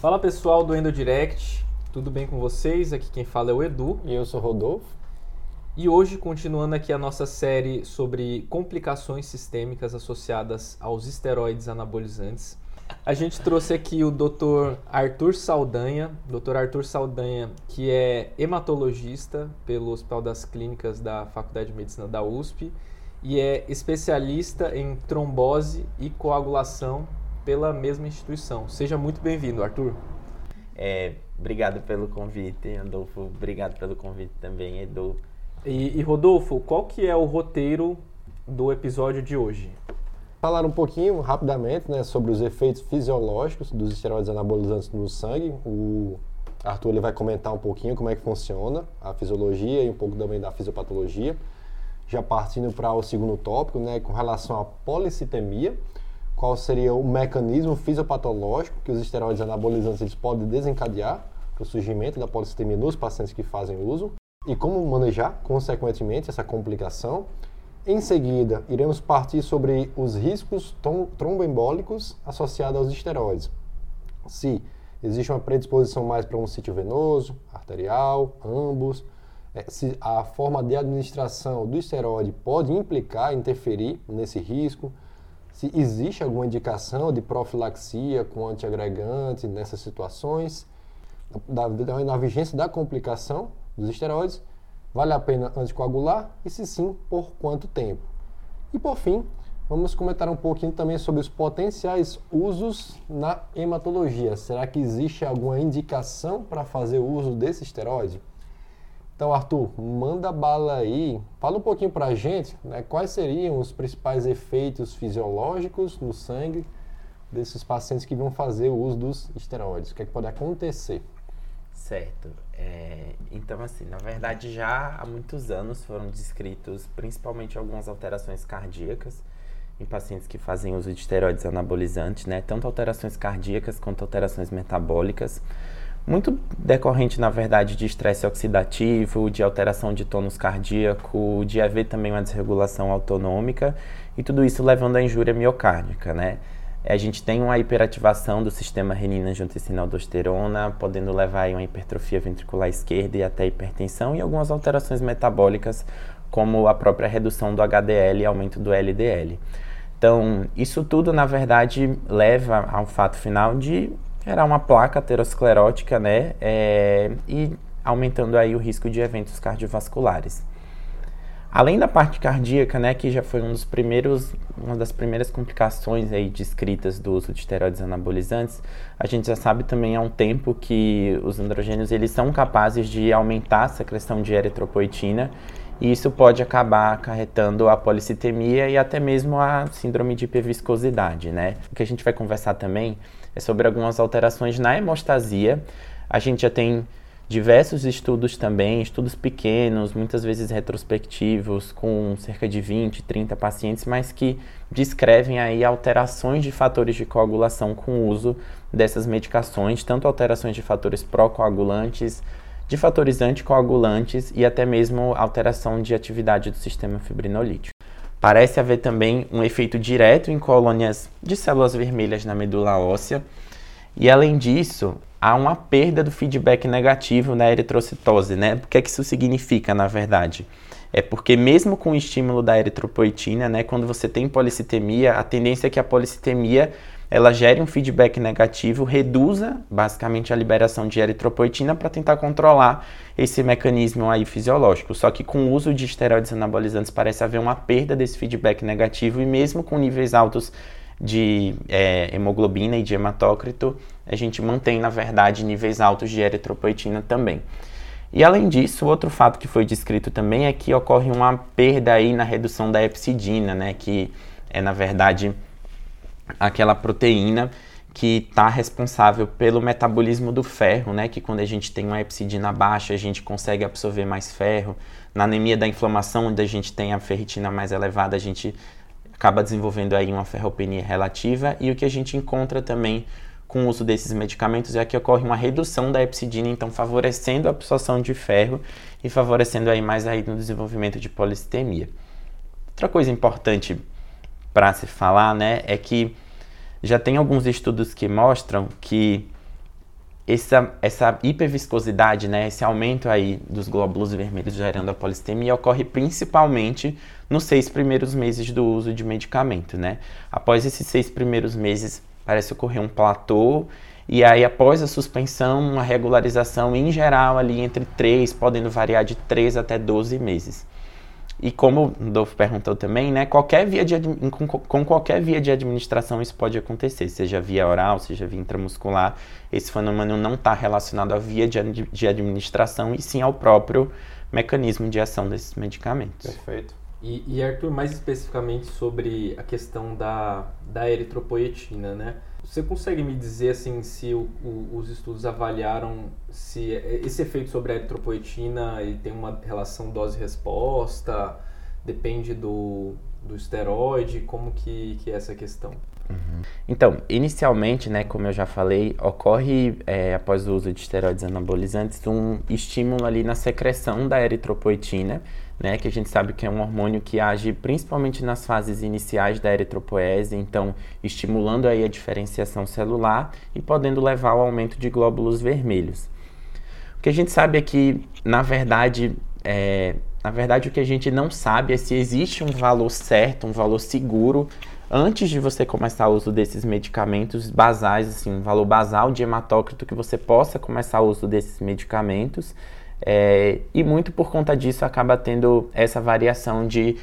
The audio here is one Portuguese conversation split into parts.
Fala pessoal do Endo Direct, tudo bem com vocês? Aqui quem fala é o Edu. E eu sou o Rodolfo. E hoje, continuando aqui a nossa série sobre complicações sistêmicas associadas aos esteroides anabolizantes, a gente trouxe aqui o Dr. Arthur Saldanha, Dr. Arthur Saldanha, que é hematologista pelo Hospital das Clínicas da Faculdade de Medicina da USP e é especialista em trombose e coagulação pela mesma instituição. Seja muito bem-vindo, Arthur. É, obrigado pelo convite, Adolfo. Obrigado pelo convite também, Edu. E, e Rodolfo, qual que é o roteiro do episódio de hoje? Falar um pouquinho rapidamente né, sobre os efeitos fisiológicos dos esteroides anabolizantes no sangue. O Arthur ele vai comentar um pouquinho como é que funciona a fisiologia e um pouco também da fisiopatologia. Já partindo para o segundo tópico, né, com relação à policitemia, qual seria o mecanismo fisiopatológico que os esteroides anabolizantes eles podem desencadear para o surgimento da policitemia nos pacientes que fazem uso e como manejar, consequentemente, essa complicação. Em seguida, iremos partir sobre os riscos tromboembólicos associados aos esteroides. Se existe uma predisposição mais para um sítio venoso, arterial, ambos, é, se a forma de administração do esteroide pode implicar, interferir nesse risco, se existe alguma indicação de profilaxia com antiagregante nessas situações, da, da, da vigência da complicação dos esteroides, vale a pena anticoagular e se sim, por quanto tempo. E por fim, vamos comentar um pouquinho também sobre os potenciais usos na hematologia. Será que existe alguma indicação para fazer uso desse esteroide? Então, Arthur, manda bala aí. Fala um pouquinho para a gente né, quais seriam os principais efeitos fisiológicos no sangue desses pacientes que vão fazer o uso dos esteroides. O que, é que pode acontecer? Certo. É, então, assim, na verdade, já há muitos anos foram descritos principalmente algumas alterações cardíacas em pacientes que fazem uso de esteroides anabolizantes, né? Tanto alterações cardíacas quanto alterações metabólicas. Muito decorrente, na verdade, de estresse oxidativo, de alteração de tônus cardíaco, de haver também uma desregulação autonômica e tudo isso levando à injúria miocárdica, né? A gente tem uma hiperativação do sistema renina-angiotensina-aldosterona, podendo levar a uma hipertrofia ventricular esquerda e até hipertensão e algumas alterações metabólicas, como a própria redução do HDL e aumento do LDL. Então, isso tudo, na verdade, leva ao fato final de gerar uma placa aterosclerótica, né? É, e aumentando aí o risco de eventos cardiovasculares. Além da parte cardíaca, né, que já foi um dos primeiros, uma das primeiras complicações aí descritas do uso de esteroides anabolizantes, a gente já sabe também há um tempo que os androgênios eles são capazes de aumentar a secreção de eritropoetina e isso pode acabar acarretando a policitemia e até mesmo a síndrome de hiperviscosidade, né? O que a gente vai conversar também é sobre algumas alterações na hemostasia. A gente já tem diversos estudos também, estudos pequenos, muitas vezes retrospectivos, com cerca de 20, 30 pacientes, mas que descrevem aí alterações de fatores de coagulação com o uso dessas medicações, tanto alterações de fatores pró-coagulantes, de fatores anticoagulantes e até mesmo alteração de atividade do sistema fibrinolítico. Parece haver também um efeito direto em colônias de células vermelhas na medula óssea, e além disso, há uma perda do feedback negativo na eritrocitose, né? O que é que isso significa, na verdade? É porque mesmo com o estímulo da eritropoetina, né, quando você tem policitemia, a tendência é que a policitemia ela gere um feedback negativo, reduza basicamente a liberação de eritropoetina para tentar controlar esse mecanismo aí fisiológico. Só que com o uso de esteroides anabolizantes parece haver uma perda desse feedback negativo e mesmo com níveis altos de é, hemoglobina e de hematócrito, a gente mantém, na verdade, níveis altos de eritropoetina também. E além disso, outro fato que foi descrito também é que ocorre uma perda aí na redução da epsidina, né, que é, na verdade, aquela proteína que está responsável pelo metabolismo do ferro, né? Que quando a gente tem uma epsidina baixa, a gente consegue absorver mais ferro. Na anemia da inflamação, onde a gente tem a ferritina mais elevada, a gente acaba desenvolvendo aí uma ferropenia relativa e o que a gente encontra também com o uso desses medicamentos é que ocorre uma redução da epsidina, então favorecendo a absorção de ferro e favorecendo aí mais aí no desenvolvimento de policitemia. Outra coisa importante para se falar, né, é que já tem alguns estudos que mostram que essa, essa hiperviscosidade, né, esse aumento aí dos glóbulos vermelhos gerando a polistemia ocorre principalmente nos seis primeiros meses do uso de medicamento, né? Após esses seis primeiros meses, parece ocorrer um platô e aí, após a suspensão, uma regularização em geral ali entre 3, podendo variar de 3 até 12 meses. E como o Dolfo perguntou também, né, qualquer via de, com, com, qualquer via de administração isso pode acontecer, seja via oral, seja via intramuscular. Esse fenômeno não está relacionado à via de, de administração e sim ao próprio mecanismo de ação desses medicamentos. Perfeito. E, e Arthur, mais especificamente sobre a questão da, da eritropoetina, né? Você consegue me dizer assim se o, o, os estudos avaliaram se esse efeito sobre a eritropoetina ele tem uma relação dose-resposta, depende do, do esteroide, como que, que é essa questão? Uhum. Então, inicialmente, né, como eu já falei, ocorre é, após o uso de esteroides anabolizantes um estímulo ali na secreção da eritropoetina, né, que a gente sabe que é um hormônio que age principalmente nas fases iniciais da eritropoese, então estimulando aí a diferenciação celular e podendo levar ao aumento de glóbulos vermelhos. O que a gente sabe é que, na verdade, é, na verdade o que a gente não sabe é se existe um valor certo, um valor seguro antes de você começar o uso desses medicamentos basais, assim, um valor basal de hematócrito que você possa começar o uso desses medicamentos é, e muito por conta disso acaba tendo essa variação de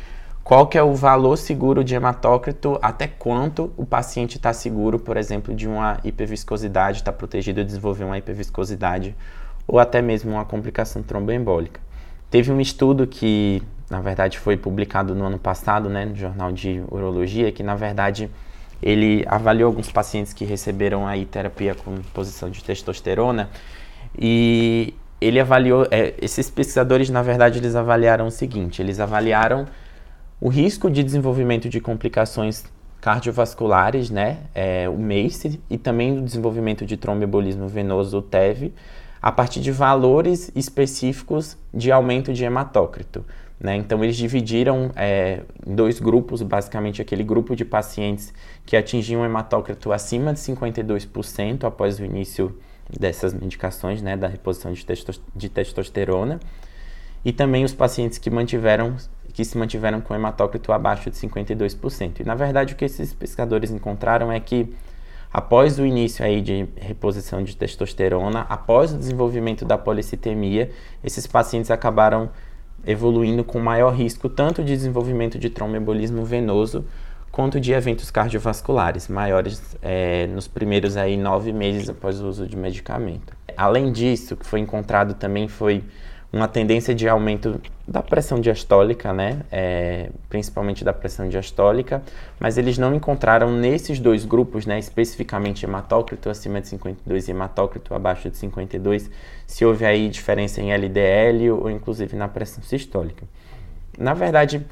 qual que é o valor seguro de hematócrito, até quanto o paciente está seguro, por exemplo, de uma hiperviscosidade, está protegido de desenvolver uma hiperviscosidade ou até mesmo uma complicação tromboembólica. Teve um estudo que, na verdade, foi publicado no ano passado, né, no Jornal de Urologia, que, na verdade, ele avaliou alguns pacientes que receberam aí terapia com posição de testosterona e ele avaliou, é, esses pesquisadores, na verdade, eles avaliaram o seguinte, eles avaliaram o risco de desenvolvimento de complicações cardiovasculares, né, é, o MACE, e também o desenvolvimento de tromboembolismo venoso, o TEV, a partir de valores específicos de aumento de hematócrito. Né? Então, eles dividiram é, em dois grupos, basicamente aquele grupo de pacientes que atingiam um hematócrito acima de 52% após o início dessas medicações, né, da reposição de, de testosterona, e também os pacientes que mantiveram que se mantiveram com hematócrito abaixo de 52%. E na verdade o que esses pesquisadores encontraram é que após o início aí de reposição de testosterona, após o desenvolvimento da policitemia, esses pacientes acabaram evoluindo com maior risco tanto de desenvolvimento de tromboembolismo venoso quanto de eventos cardiovasculares maiores é, nos primeiros aí nove meses após o uso de medicamento. Além disso, o que foi encontrado também foi uma tendência de aumento da pressão diastólica, né? É, principalmente da pressão diastólica, mas eles não encontraram nesses dois grupos, né, especificamente hematócrito acima de 52 e hematócrito abaixo de 52, se houve aí diferença em LDL ou inclusive na pressão sistólica. Na verdade,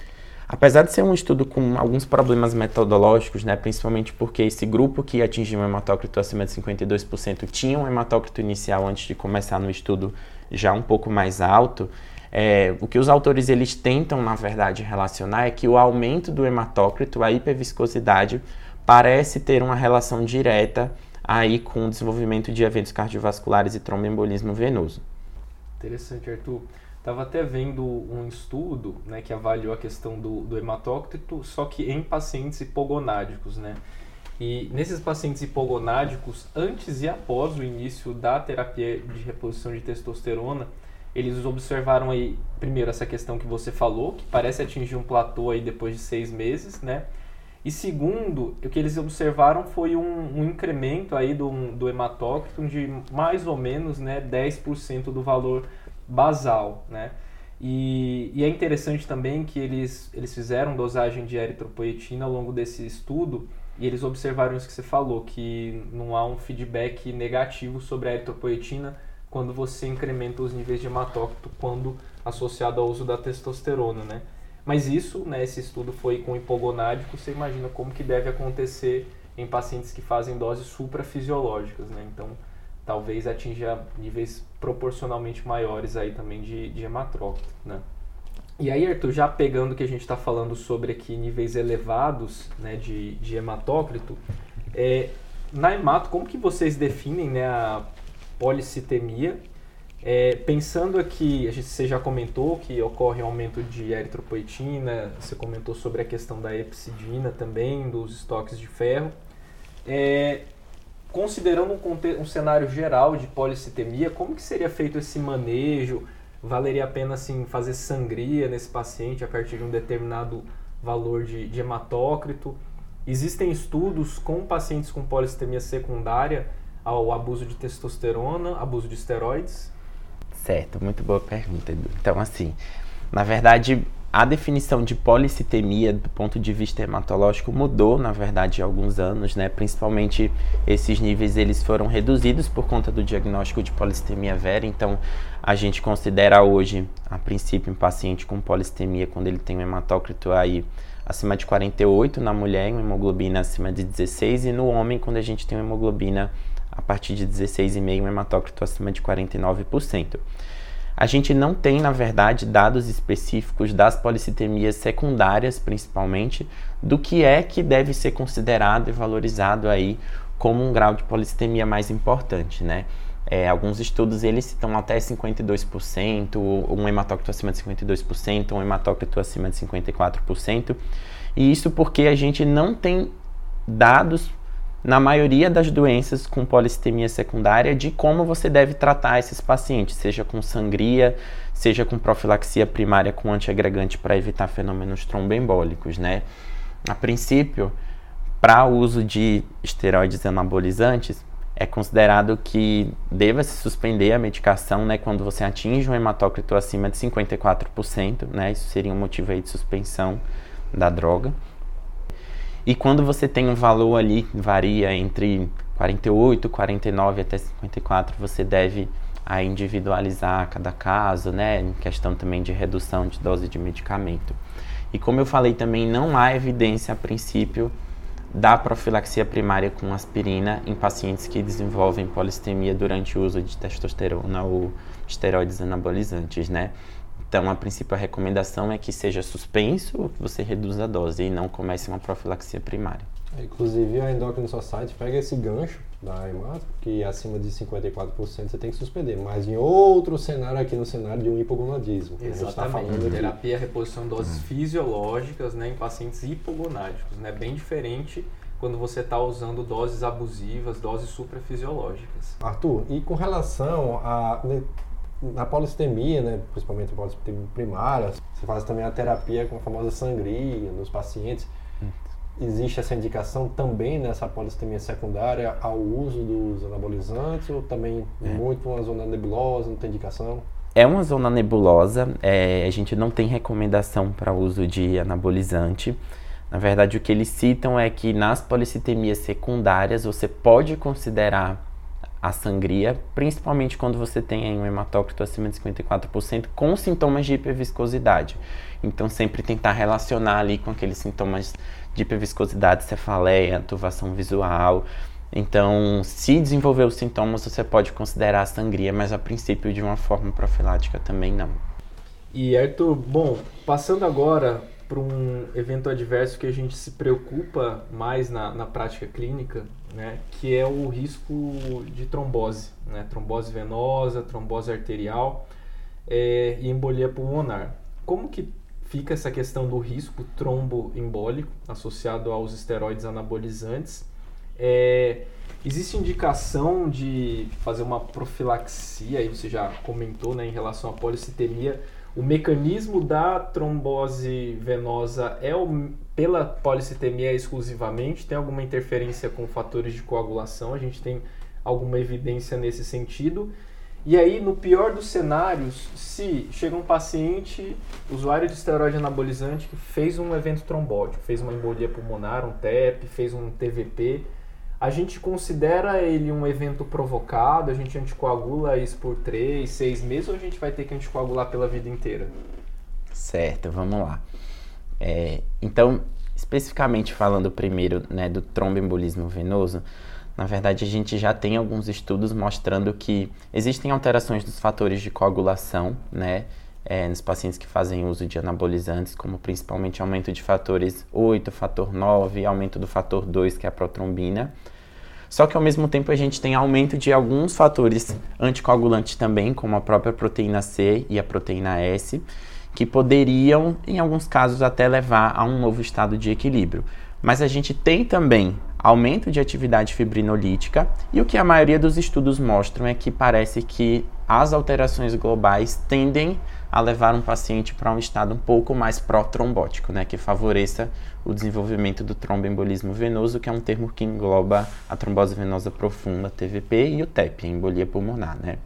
Apesar de ser um estudo com alguns problemas metodológicos, né, principalmente porque esse grupo que atingiu um hematócrito acima de 52% tinha um hematócrito inicial antes de começar no estudo já um pouco mais alto, é, o que os autores eles tentam, na verdade, relacionar é que o aumento do hematócrito, a hiperviscosidade, parece ter uma relação direta aí com o desenvolvimento de eventos cardiovasculares e tromboembolismo venoso. Interessante, Arthur. Estava até vendo um estudo né, que avaliou a questão do, do hematócrito, só que em pacientes hipogonádicos, né? E nesses pacientes hipogonádicos, antes e após o início da terapia de reposição de testosterona, eles observaram aí, primeiro, essa questão que você falou, que parece atingir um platô aí depois de seis meses, né? E segundo, o que eles observaram foi um, um incremento aí do, do hematócrito de mais ou menos né, 10% do valor basal, né? E, e, é interessante também que eles, eles fizeram dosagem de eritropoetina ao longo desse estudo e eles observaram isso que você falou, que não há um feedback negativo sobre a eritropoetina quando você incrementa os níveis de hematócrito quando associado ao uso da testosterona, né? Mas isso, né, esse estudo foi com hipogonádico, você imagina como que deve acontecer em pacientes que fazem doses suprafisiológicas, né? Então, talvez atinja níveis proporcionalmente maiores aí também de, de hematrócrito, né? E aí, Arthur, já pegando o que a gente está falando sobre aqui níveis elevados né, de, de hematócrito, é, na hemato, como que vocês definem né, a, policitemia. É, pensando aqui, a gente, você já comentou que ocorre um aumento de eritropoetina, você comentou sobre a questão da epsidina também, dos estoques de ferro. É, considerando um, um, cenário geral de policitemia, como que seria feito esse manejo? Valeria a pena assim, fazer sangria nesse paciente a partir de um determinado valor de, de hematócrito? Existem estudos com pacientes com policitemia secundária ao abuso de testosterona, abuso de esteroides? Certo, muito boa pergunta, Edu. Então, assim, na verdade, a definição de policitemia do ponto de vista hematológico mudou, na verdade, há alguns anos, né? Principalmente esses níveis eles foram reduzidos por conta do diagnóstico de policitemia vera, então a gente considera hoje, a princípio, um paciente com policitemia quando ele tem um hematócrito aí acima de 48 na mulher, uma hemoglobina acima de 16 e no homem quando a gente tem uma hemoglobina a partir de 16,5%, um hematócrito acima de 49%. A gente não tem, na verdade, dados específicos das policitemias secundárias, principalmente, do que é que deve ser considerado e valorizado aí como um grau de policitemia mais importante, né? É, alguns estudos eles citam até 52%, um hematócrito acima de 52%, um hematócrito acima de 54%. E isso porque a gente não tem dados na maioria das doenças com policitemia secundária de como você deve tratar esses pacientes, seja com sangria, seja com profilaxia primária com antiagregante para evitar fenômenos tromboembólicos, né? A princípio, para uso de esteroides anabolizantes, é considerado que deva se suspender a medicação, né, quando você atinge um hematócrito acima de 54%, né? Isso seria um motivo aí de suspensão da droga. E quando você tem um valor ali varia entre 48, 49 até 54, você deve a individualizar cada caso, né, em questão também de redução de dose de medicamento. E como eu falei também, não há evidência a princípio da profilaxia primária com aspirina em pacientes que desenvolvem polistemia durante o uso de testosterona ou esteroides anabolizantes, né? Então, a princípio, a recomendação é que seja suspenso, você reduza a dose e não comece uma profilaxia primária. Inclusive, a Endocrine Society pega esse gancho da hemato, que acima de 54% você tem que suspender, mas em outro cenário aqui no cenário de um hipogonadismo. Tá Exatamente. Tá Terapia reposição de doses hum. fisiológicas né, em pacientes hipogonádicos, né, bem diferente quando você está usando doses abusivas, doses suprafisiológicas. Arthur, e com relação a né, na polistemia, né, principalmente a polistemia primária, você faz também a terapia com a famosa sangria nos pacientes. Existe essa indicação também nessa polistemia secundária ao uso dos anabolizantes ou também é. muito uma zona nebulosa, não tem indicação? É uma zona nebulosa, é, a gente não tem recomendação para uso de anabolizante. Na verdade, o que eles citam é que nas policitemias secundárias você pode considerar a sangria, principalmente quando você tem um hematócrito acima de 54% com sintomas de hiperviscosidade. Então, sempre tentar relacionar ali com aqueles sintomas de hiperviscosidade, cefaleia, turvação visual. Então, se desenvolver os sintomas, você pode considerar a sangria, mas a princípio de uma forma profilática também não. E Arthur, bom, passando agora para um evento adverso que a gente se preocupa mais na, na prática clínica, né, que é o risco de trombose, né, trombose venosa, trombose arterial é, e embolia pulmonar. Como que fica essa questão do risco tromboembólico associado aos esteroides anabolizantes? É, existe indicação de fazer uma profilaxia, aí você já comentou né, em relação à policitemia, o mecanismo da trombose venosa é o, pela policitemia exclusivamente? Tem alguma interferência com fatores de coagulação? A gente tem alguma evidência nesse sentido? E aí, no pior dos cenários, se chega um paciente, usuário de esteroide anabolizante, que fez um evento trombótico, fez uma embolia pulmonar, um TEP, fez um TVP, a gente considera ele um evento provocado, a gente anticoagula isso por 3, 6 meses ou a gente vai ter que anticoagular pela vida inteira? Certo, vamos lá. É, então, especificamente falando primeiro né, do tromboembolismo venoso, na verdade a gente já tem alguns estudos mostrando que existem alterações dos fatores de coagulação, né? É, nos pacientes que fazem uso de anabolizantes, como principalmente aumento de fatores 8, fator 9, aumento do fator 2, que é a protrombina. Só que ao mesmo tempo a gente tem aumento de alguns fatores anticoagulantes também, como a própria proteína C e a proteína S, que poderiam, em alguns casos, até levar a um novo estado de equilíbrio. Mas a gente tem também aumento de atividade fibrinolítica e o que a maioria dos estudos mostram é que parece que as alterações globais tendem a levar um paciente para um estado um pouco mais pró-trombótico, né, que favoreça o desenvolvimento do tromboembolismo venoso, que é um termo que engloba a trombose venosa profunda, TVP, e o TEP, a embolia pulmonar, né.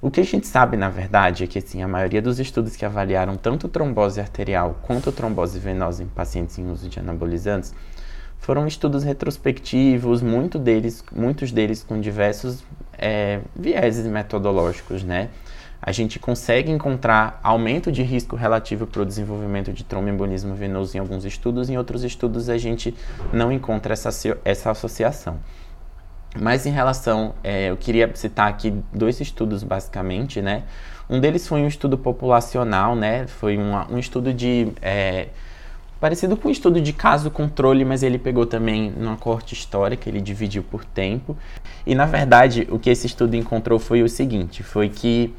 O que a gente sabe, na verdade, é que assim, a maioria dos estudos que avaliaram tanto trombose arterial quanto trombose venosa em pacientes em uso de anabolizantes foram estudos retrospectivos, muito deles, muitos deles com diversos é, vieses metodológicos, né? A gente consegue encontrar aumento de risco relativo para o desenvolvimento de tromboembolismo venoso em alguns estudos, em outros estudos a gente não encontra essa, essa associação. Mas em relação, é, eu queria citar aqui dois estudos basicamente, né? Um deles foi um estudo populacional, né? Foi uma, um estudo de é, parecido com um estudo de caso controle, mas ele pegou também numa corte histórica, ele dividiu por tempo. E na verdade, o que esse estudo encontrou foi o seguinte, foi que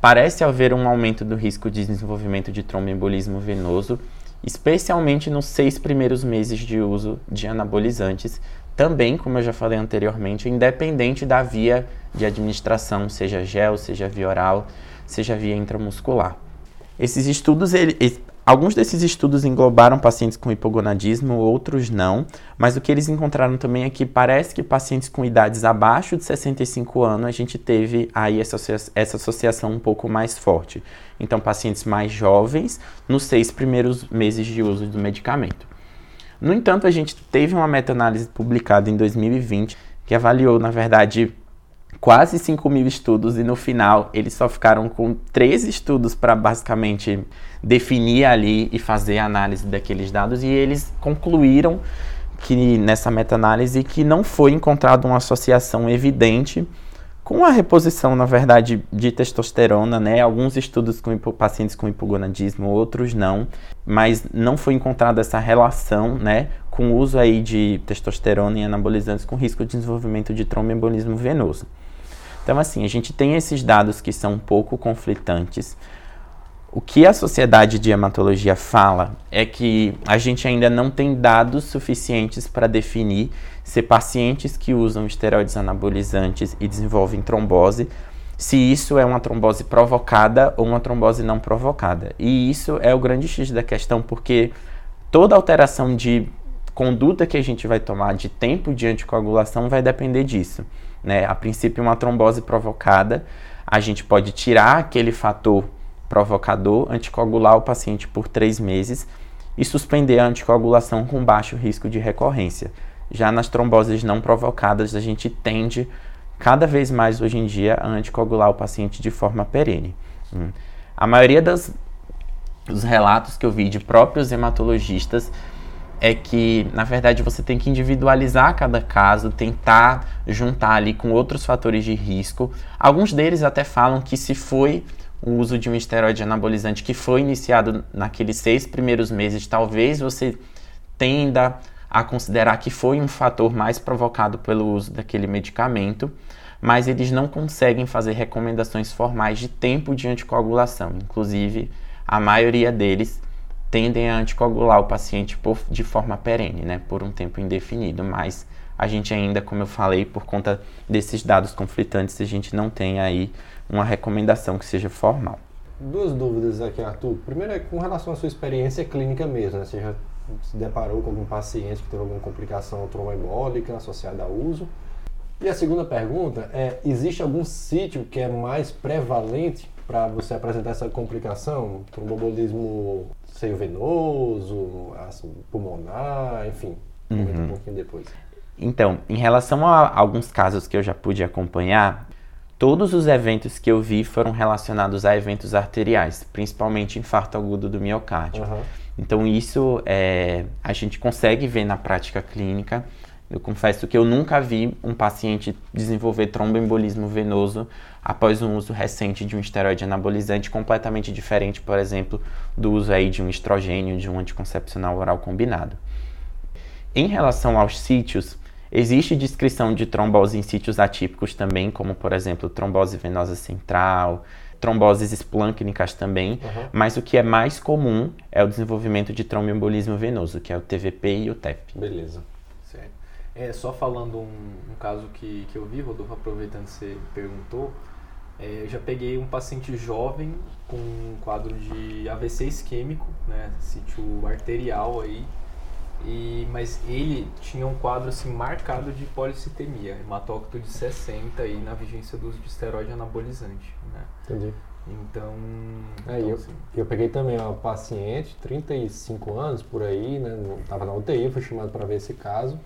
parece haver um aumento do risco de desenvolvimento de tromboembolismo venoso, especialmente nos seis primeiros meses de uso de anabolizantes, também, como eu já falei anteriormente, independente da via de administração, seja gel, seja via oral, seja via intramuscular. Esses estudos, ele, alguns desses estudos englobaram pacientes com hipogonadismo, outros não, mas o que eles encontraram também é que parece que pacientes com idades abaixo de 65 anos, a gente teve aí essa, essa associação um pouco mais forte. Então, pacientes mais jovens, nos seis primeiros meses de uso do medicamento. No entanto, a gente teve uma meta-análise publicada em 2020 que avaliou, na verdade, quase 5 mil estudos e no final eles só ficaram com três estudos para basicamente definir ali e fazer a análise daqueles dados e eles concluíram que nessa meta-análise que não foi encontrada uma associação evidente com a reposição, na verdade, de testosterona, né? Alguns estudos com pacientes com hipogonadismo, outros não, mas não foi encontrada essa relação, né, com o uso aí de testosterona e anabolizantes com risco de desenvolvimento de tromboembolismo venoso. Então, assim, a gente tem esses dados que são um pouco conflitantes. O que a Sociedade de Hematologia fala é que a gente ainda não tem dados suficientes para definir se pacientes que usam esteroides anabolizantes e desenvolvem trombose, se isso é uma trombose provocada ou uma trombose não provocada. E isso é o grande X da questão, porque toda alteração de conduta que a gente vai tomar de tempo de anticoagulação vai depender disso. Né? A princípio, uma trombose provocada, a gente pode tirar aquele fator provocador, anticoagular o paciente por três meses e suspender a anticoagulação com baixo risco de recorrência. Já nas tromboses não provocadas, a gente tende cada vez mais hoje em dia a anticoagular o paciente de forma perene. Hum. A maioria dos relatos que eu vi de próprios hematologistas é que, na verdade, você tem que individualizar cada caso, tentar juntar ali com outros fatores de risco. Alguns deles até falam que se foi o uso de um esteroide anabolizante que foi iniciado naqueles seis primeiros meses, talvez você tenda a considerar que foi um fator mais provocado pelo uso daquele medicamento, mas eles não conseguem fazer recomendações formais de tempo de anticoagulação. Inclusive, a maioria deles tendem a anticoagular o paciente por, de forma perene, né, por um tempo indefinido, mas a gente ainda, como eu falei, por conta desses dados conflitantes, a gente não tem aí uma recomendação que seja formal. Duas dúvidas aqui, Arthur. Primeiro é com relação à sua experiência clínica mesmo, né? Você já se deparou com algum paciente que teve alguma complicação tromboembólica associada ao uso? E a segunda pergunta é, existe algum sítio que é mais prevalente para você apresentar essa complicação? Tromboembolismo seio venoso, pulmonar, enfim. Comenta uhum. um pouquinho depois. Então, em relação a alguns casos que eu já pude acompanhar, todos os eventos que eu vi foram relacionados a eventos arteriais, principalmente infarto agudo do miocárdio. Uhum. Então, isso é, a gente consegue ver na prática clínica. Eu confesso que eu nunca vi um paciente desenvolver tromboembolismo venoso após um uso recente de um esteroide anabolizante completamente diferente, por exemplo, do uso aí de um estrogênio, de um anticoncepcional oral combinado. Em relação aos sítios, Existe descrição de trombose em sítios atípicos também, como por exemplo trombose venosa central, tromboses esplâncnicas também, uhum. mas o que é mais comum é o desenvolvimento de tromboembolismo venoso, que é o TVP e o TEP. Beleza. É, só falando um, um caso que, que eu vi, Rodolfo, aproveitando que você perguntou, é, eu já peguei um paciente jovem com um quadro de AVC isquêmico, né, sítio arterial aí, e, mas ele tinha um quadro assim marcado de policitemia, hematócrito de 60 aí na vigência do uso de esteroide anabolizante, né? Entendi. Então, é, então eu, assim, eu peguei também uma paciente, 35 anos por aí, né? Estava na UTI, fui chamado para ver esse caso,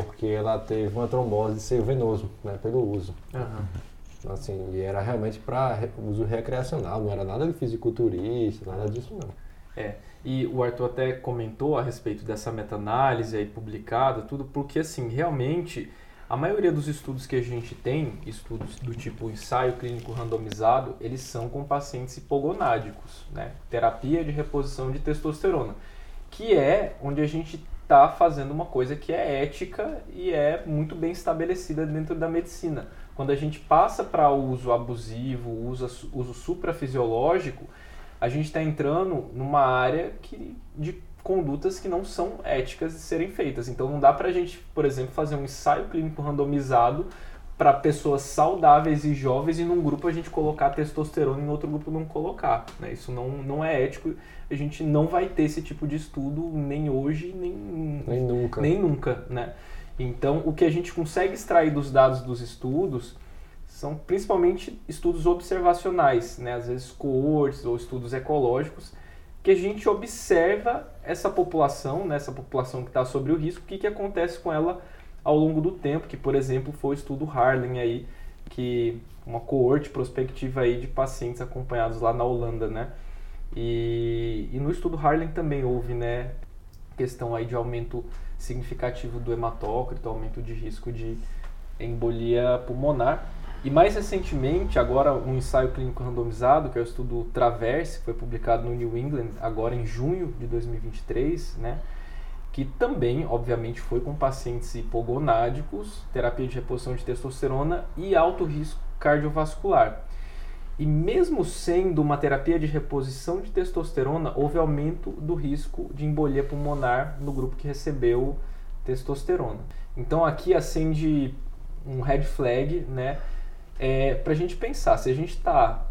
porque ela teve uma trombose de seio venoso, né? Pelo uso. Uhum. Assim, e era realmente para uso recreacional, não era nada de fisiculturista, nada disso não. É. E o Arthur até comentou a respeito dessa meta-análise aí publicada, tudo, porque assim, realmente a maioria dos estudos que a gente tem, estudos do tipo ensaio clínico randomizado, eles são com pacientes hipogonádicos, né? Terapia de reposição de testosterona, que é onde a gente está fazendo uma coisa que é ética e é muito bem estabelecida dentro da medicina. Quando a gente passa para uso abusivo, uso, uso suprafisiológico, a gente está entrando numa área que, de condutas que não são éticas de serem feitas. Então não dá para a gente, por exemplo, fazer um ensaio clínico randomizado para pessoas saudáveis e jovens e num grupo a gente colocar testosterona e no outro grupo não colocar. Né? Isso não, não é ético. A gente não vai ter esse tipo de estudo nem hoje, nem, nem nunca. Nem nunca né? Então, o que a gente consegue extrair dos dados dos estudos são principalmente estudos observacionais, né? às vezes coortes ou estudos ecológicos, que a gente observa essa população, né? essa população que está sobre o risco, o que, que acontece com ela ao longo do tempo, que por exemplo foi o estudo Harlem aí, que uma coorte prospectiva aí de pacientes acompanhados lá na Holanda, né? E, e no estudo Harlem também houve, né, questão aí de aumento significativo do hematócrito, aumento de risco de embolia pulmonar. E mais recentemente, agora um ensaio clínico randomizado, que é o estudo Traverse, que foi publicado no New England agora em junho de 2023, né? Que também, obviamente, foi com pacientes hipogonádicos, terapia de reposição de testosterona e alto risco cardiovascular. E mesmo sendo uma terapia de reposição de testosterona, houve aumento do risco de embolia pulmonar no grupo que recebeu testosterona. Então aqui acende um red flag, né? é, para a gente pensar, se a gente está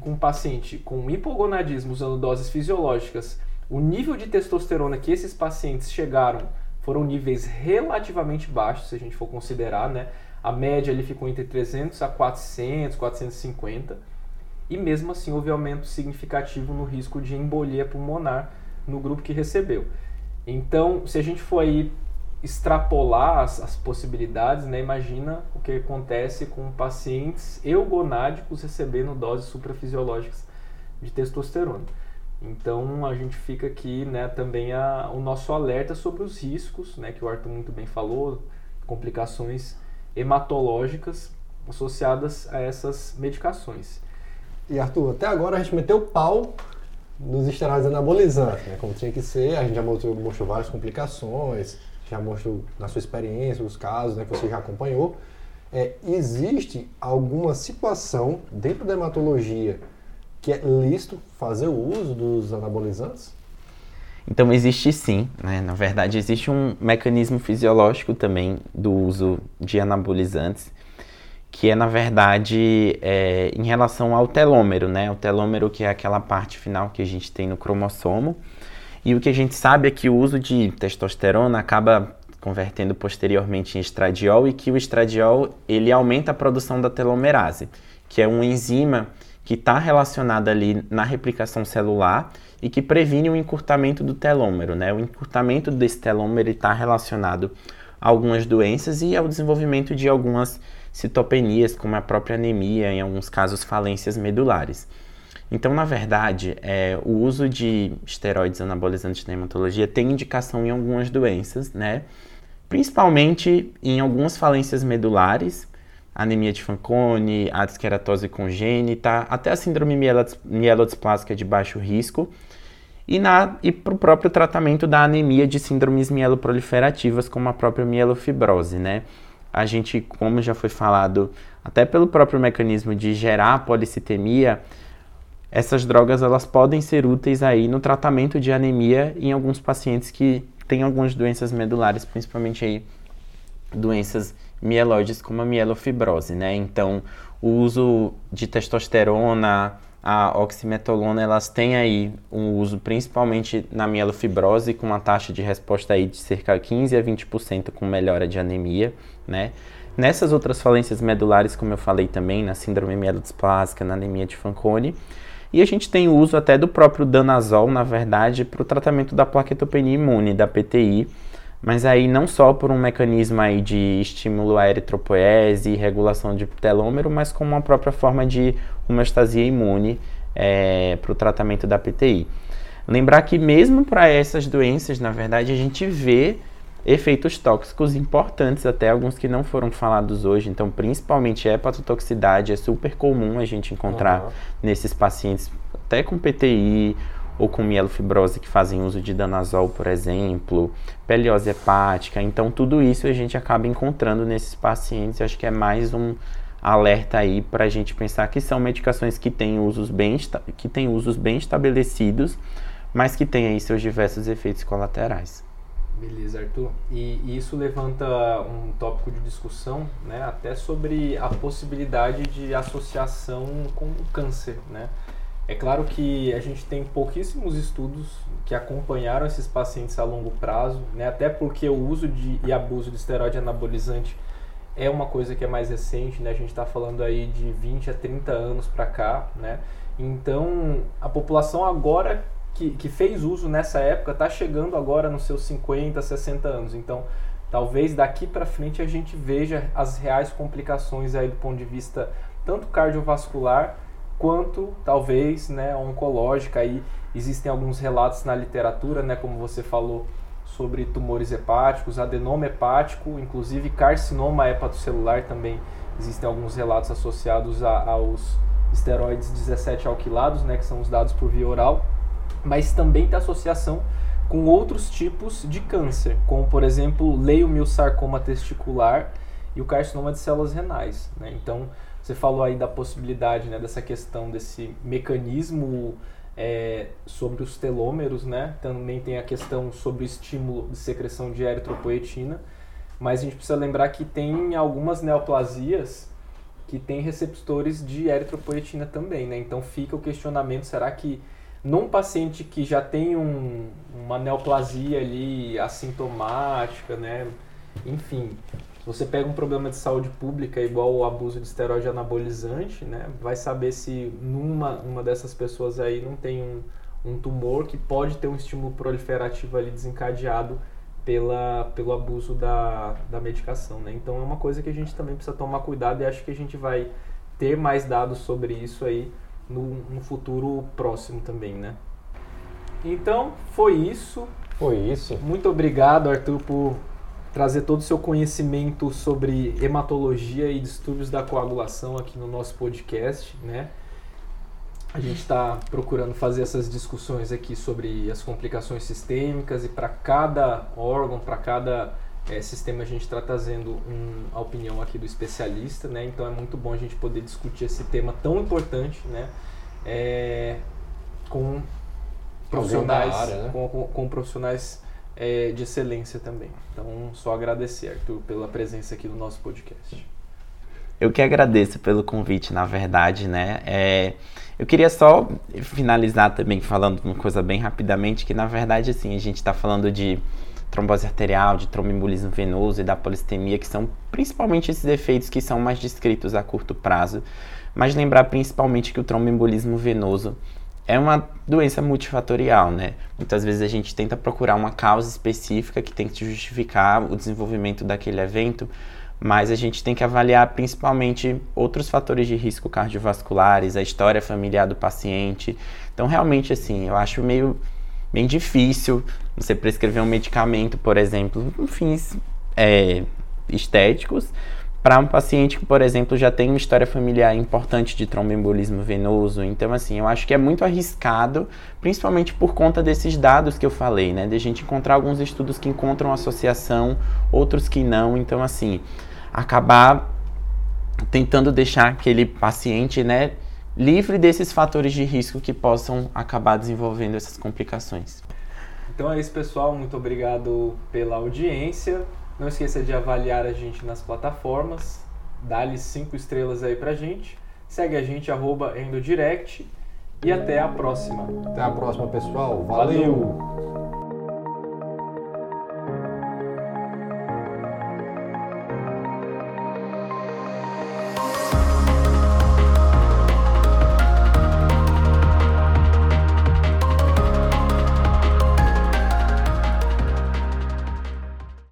com um paciente com hipogonadismo usando doses fisiológicas, o nível de testosterona que esses pacientes chegaram foram níveis relativamente baixos, se a gente for considerar, né? A média ali ficou entre 300 a 400, 450, e mesmo assim houve aumento significativo no risco de embolia pulmonar no grupo que recebeu. Então, se a gente for aí extrapolar as, as, possibilidades, né? imagina o que acontece com pacientes eugonádicos recebendo doses suprafisiológicas de testosterona. Então a gente fica aqui né, também a, o nosso alerta sobre os riscos, né, que o Arthur muito bem falou, complicações hematológicas associadas a essas medicações. E Arthur, até agora a gente meteu pau nos esteroides anabolizantes, né, como tinha que ser, a gente já mostrou, mostrou várias complicações, já mostrou na sua experiência, os casos né, que você já acompanhou, é, existe alguma situação dentro da hematologia que é lícito fazer o uso dos anabolizantes? Então existe sim, né? na verdade existe um mecanismo fisiológico também do uso de anabolizantes, que é na verdade é, em relação ao telômero, né? O telômero que é aquela parte final que a gente tem no cromossomo, e o que a gente sabe é que o uso de testosterona acaba convertendo posteriormente em estradiol e que o estradiol ele aumenta a produção da telomerase, que é uma enzima que está relacionada ali na replicação celular e que previne o encurtamento do telômero. Né? O encurtamento desse telômero está relacionado a algumas doenças e ao desenvolvimento de algumas citopenias, como a própria anemia, em alguns casos falências medulares. Então, na verdade, é, o uso de esteroides anabolizantes na hematologia tem indicação em algumas doenças, né? Principalmente em algumas falências medulares, anemia de Fanconi, atesqueratose congênita, até a síndrome mielodisplásica de baixo risco. e, na, e para o próprio tratamento da anemia de síndromes mieloproliferativas, como a própria mielofibrose, né? A gente, como já foi falado, até pelo próprio mecanismo de gerar policitemia, essas drogas elas podem ser úteis aí no tratamento de anemia em alguns pacientes que têm algumas doenças medulares, principalmente aí doenças mieloides como a mielofibrose, né? Então, o uso de testosterona, a oximetolona, elas têm aí um uso principalmente na mielofibrose com uma taxa de resposta aí de cerca de 15 a 20% com melhora de anemia, né? Nessas outras falências medulares, como eu falei também, na síndrome mielodisplásica, na anemia de Fanconi, e a gente tem o uso até do próprio danazol, na verdade, para o tratamento da plaquetopenia imune, da PTI, mas aí não só por um mecanismo aí de estímulo à eritropoese e regulação de telômero, mas como uma própria forma de homeostasia imune é, para o tratamento da PTI. Lembrar que mesmo para essas doenças, na verdade, a gente vê efeitos tóxicos importantes, até alguns que não foram falados hoje. Então, principalmente hepatotoxicidade, é super comum a gente encontrar uhum. nesses pacientes, até com PTI ou com mielofibrose que fazem uso de danazol, por exemplo, peliose hepática. Então, tudo isso a gente acaba encontrando nesses pacientes. Acho que é mais um alerta aí para a gente pensar que são medicações que têm usos bem, que têm usos bem estabelecidos, mas que têm aí seus diversos efeitos colaterais. Beleza, Arthur. E, e, isso levanta um tópico de discussão, né, até sobre a possibilidade de associação com o câncer, né? É claro que a gente tem pouquíssimos estudos que acompanharam esses pacientes a longo prazo, né? até porque o uso de, e abuso de esteroide anabolizante é uma coisa que é mais recente, né? a gente está falando aí de 20 a 30 anos para cá. Né? Então, a população agora que, que fez uso nessa época está chegando agora nos seus 50, 60 anos. Então, talvez daqui para frente a gente veja as reais complicações aí do ponto de vista tanto cardiovascular quanto talvez né, oncológica. Aí existem alguns relatos na literatura, né, como você falou, sobre tumores hepáticos, adenoma hepático, inclusive carcinoma hepatocelular também. Existem alguns relatos associados a, aos esteroides 17 alquilados, né, que são os dados por via oral, mas também tem associação com outros tipos de câncer, como por exemplo leiomiossarcoma testicular e o carcinoma de células renais. Né? Então, você falou aí da possibilidade, né, dessa questão desse mecanismo é, sobre os telômeros, né? Também tem a questão sobre o estímulo de secreção de eritropoetina, mas a gente precisa lembrar que tem algumas neoplasias que têm receptores de eritropoetina também, né? Então fica o questionamento, será que num paciente que já tem um, uma neoplasia ali assintomática, né? Enfim, você pega um problema de saúde pública igual o abuso de esteroide anabolizante, né? Vai saber se numa uma dessas pessoas aí não tem um, um tumor que pode ter um estímulo proliferativo ali desencadeado pela, pelo abuso da, da medicação, né? Então é uma coisa que a gente também precisa tomar cuidado e acho que a gente vai ter mais dados sobre isso aí no, no futuro próximo também, né? Então, foi isso. Foi isso. Muito obrigado, Arthur, por trazer todo o seu conhecimento sobre hematologia e distúrbios da coagulação aqui no nosso podcast, né? A gente está procurando fazer essas discussões aqui sobre as complicações sistêmicas e para cada órgão, para cada é, sistema a gente está trazendo um, a opinião aqui do especialista, né? Então é muito bom a gente poder discutir esse tema tão importante, né? É, com profissionais, área, né? com, com, com profissionais é, de excelência também. Então, só agradecer, Arthur, pela presença aqui no nosso podcast. Eu que agradeço pelo convite, na verdade, né? É, eu queria só finalizar também falando uma coisa bem rapidamente, que na verdade, assim, a gente está falando de trombose arterial, de tromboembolismo venoso e da polistemia, que são principalmente esses efeitos que são mais descritos a curto prazo, mas lembrar principalmente que o tromboembolismo venoso é uma doença multifatorial, né? Muitas vezes a gente tenta procurar uma causa específica que tem que justificar o desenvolvimento daquele evento, mas a gente tem que avaliar principalmente outros fatores de risco cardiovasculares, a história familiar do paciente. Então, realmente, assim, eu acho meio bem difícil você prescrever um medicamento, por exemplo, com fins é, estéticos, para um paciente que, por exemplo, já tem uma história familiar importante de tromboembolismo venoso. Então, assim, eu acho que é muito arriscado, principalmente por conta desses dados que eu falei, né? De a gente encontrar alguns estudos que encontram associação, outros que não. Então, assim, acabar tentando deixar aquele paciente, né, livre desses fatores de risco que possam acabar desenvolvendo essas complicações. Então é isso, pessoal. Muito obrigado pela audiência. Não esqueça de avaliar a gente nas plataformas. Dá-lhe cinco estrelas aí pra gente. Segue a gente, arroba Endodirect. E até a próxima. Até a próxima, pessoal. Valeu. Valeu.